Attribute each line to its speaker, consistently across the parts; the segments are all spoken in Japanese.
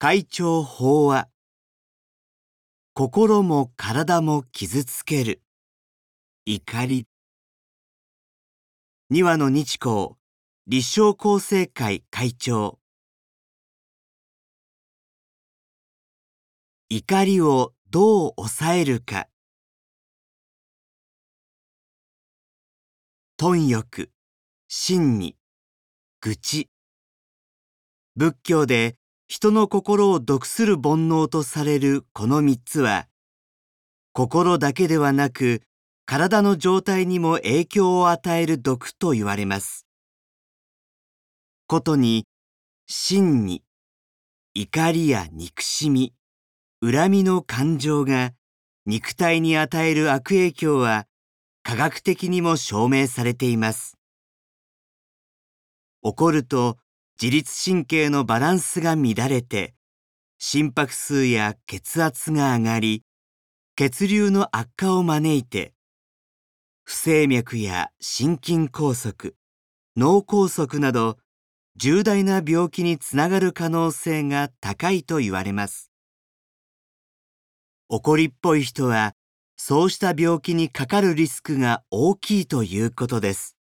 Speaker 1: 会長法話心も体も傷つける。怒り。二羽の日光立正厚生会会長。怒りをどう抑えるか。貪欲、真に、愚痴。仏教で人の心を毒する煩悩とされるこの三つは、心だけではなく、体の状態にも影響を与える毒と言われます。ことに、真に、怒りや憎しみ、恨みの感情が肉体に与える悪影響は科学的にも証明されています。怒ると自律神経のバランスが乱れて、心拍数や血圧が上がり、血流の悪化を招いて、不整脈や心筋梗塞、脳梗塞など重大な病気につながる可能性が高いと言われます。怒りっぽい人は、そうした病気にかかるリスクが大きいということです。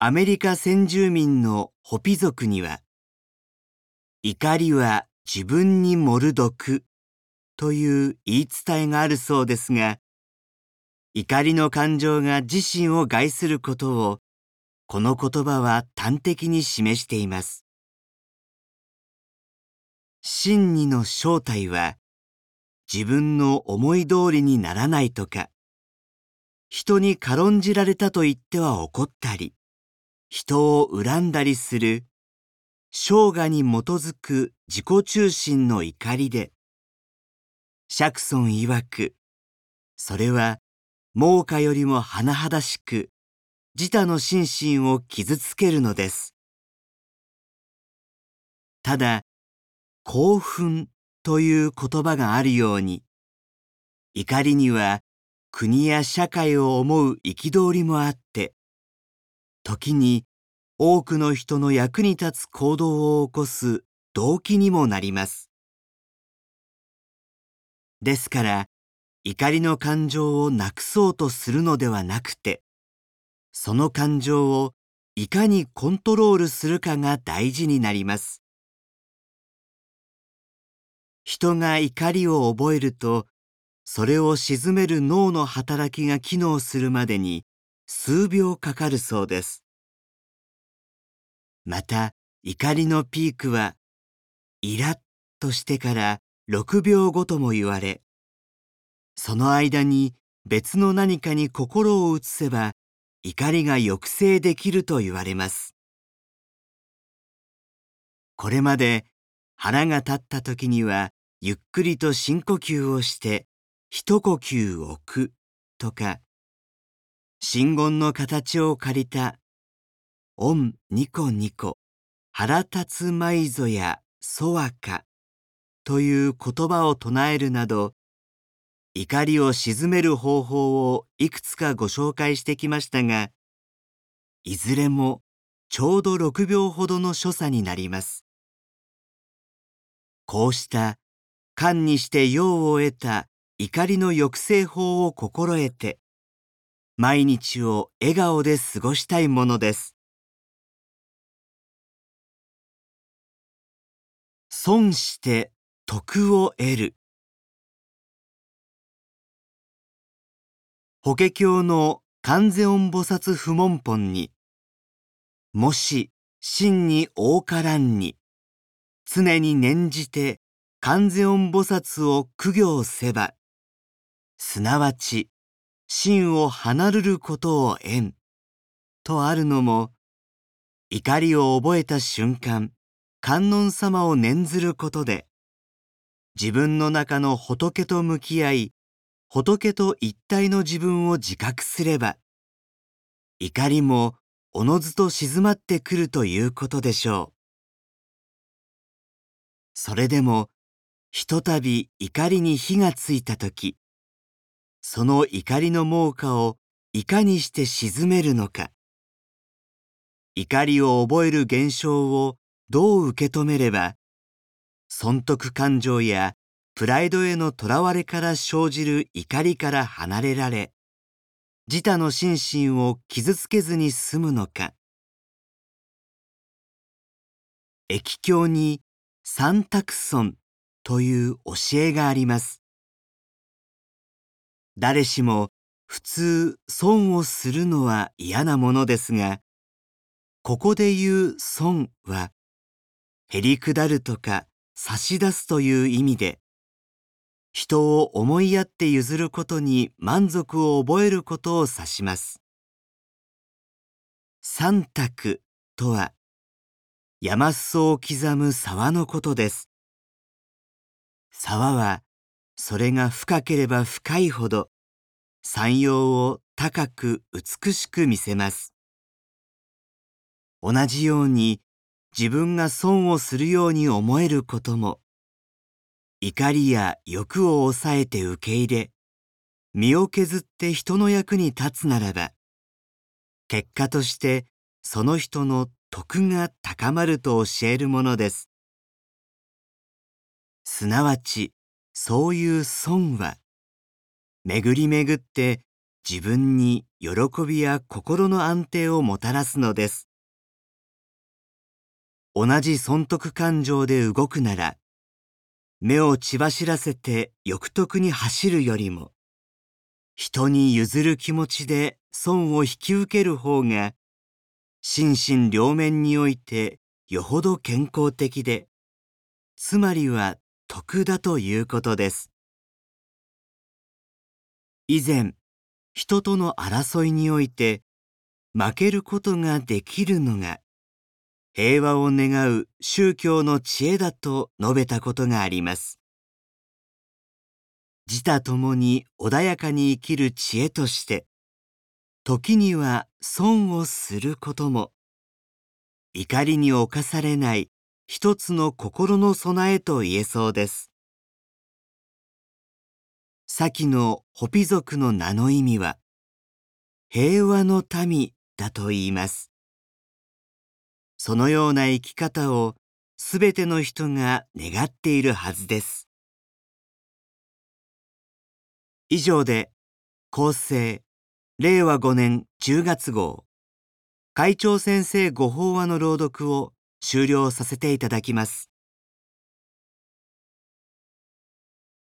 Speaker 1: アメリカ先住民のホピ族には、怒りは自分に盛る毒という言い伝えがあるそうですが、怒りの感情が自身を害することを、この言葉は端的に示しています。真理の正体は、自分の思い通りにならないとか、人に軽んじられたと言っては怒ったり、人を恨んだりする。生涯に基づく自己中心の怒りで、釈尊曰く、それは猛火よりも甚だしく、自他の心身を傷つけるのです。ただ、興奮という言葉があるように、怒りには国や社会を思う憤りもあって、時に多くの人の役に立つ行動を起こす動機にもなります。ですから、怒りの感情をなくそうとするのではなくて、その感情をいかにコントロールするかが大事になります。人が怒りを覚えると、それを鎮める脳の働きが機能するまでに数秒かかるそうです。また、怒りのピークは、イラッとしてから6秒後とも言われ、その間に別の何かに心を移せば、怒りが抑制できると言われます。これまで腹が立った時には、ゆっくりと深呼吸をして、一呼吸置くとか、真言の形を借りた、オンニコニコ、腹立つまいぞやそわかという言葉を唱えるなど、怒りを鎮める方法をいくつかご紹介してきましたが、いずれもちょうど6秒ほどの所作になります。こうした官にして用を得た怒りの抑制法を心得て、毎日を笑顔で過ごしたいものです。損して徳を得る。法華経の観世音菩薩不門本に、もし真に多からんに、常に念じて観世音菩薩を苦行せば、すなわち、真を離るることを縁、とあるのも、怒りを覚えた瞬間、観音様を念ずることで、自分の中の仏と向き合い、仏と一体の自分を自覚すれば、怒りもおのずと静まってくるということでしょう。それでも、ひとたび怒りに火がついたとき、その怒りの猛火をいかにして鎮めるのか。怒りを覚える現象をどう受け止めれば、損得感情やプライドへのとらわれから生じる怒りから離れられ、自他の心身を傷つけずに済むのか。液経に三択尊という教えがあります。誰しも普通損をするのは嫌なものですが、ここで言う損は、へりくだるとか差し出すという意味で、人を思いやって譲ることに満足を覚えることを指します。三択とは、山裾を刻む沢のことです。沢は、それが深ければ深いほど、山陽を高く美しく見せます。同じように、自分が損をするように思えることも、怒りや欲を抑えて受け入れ、身を削って人の役に立つならば、結果としてその人の徳が高まると教えるものです。すなわち、そういう損は、巡り巡って自分に喜びや心の安定をもたらすのです。同じ損得感情で動くなら、目を血走らせて欲得に走るよりも、人に譲る気持ちで損を引き受ける方が心身両面においてよほど健康的で、つまりは得だということです。以前、人との争いにおいて負けることができるのが平和を願う宗教の知恵だと述べたことがあります。自他ともに穏やかに生きる知恵として、時には損をすることも、怒りに侵されない一つの心の備えと言えそうです。先のホピ族の名の意味は、平和の民だと言います。そのような生き方をすべての人が願っているはずです。以上で、厚生令和5年10月号会長先生ご法話の朗読を終了させていただきます。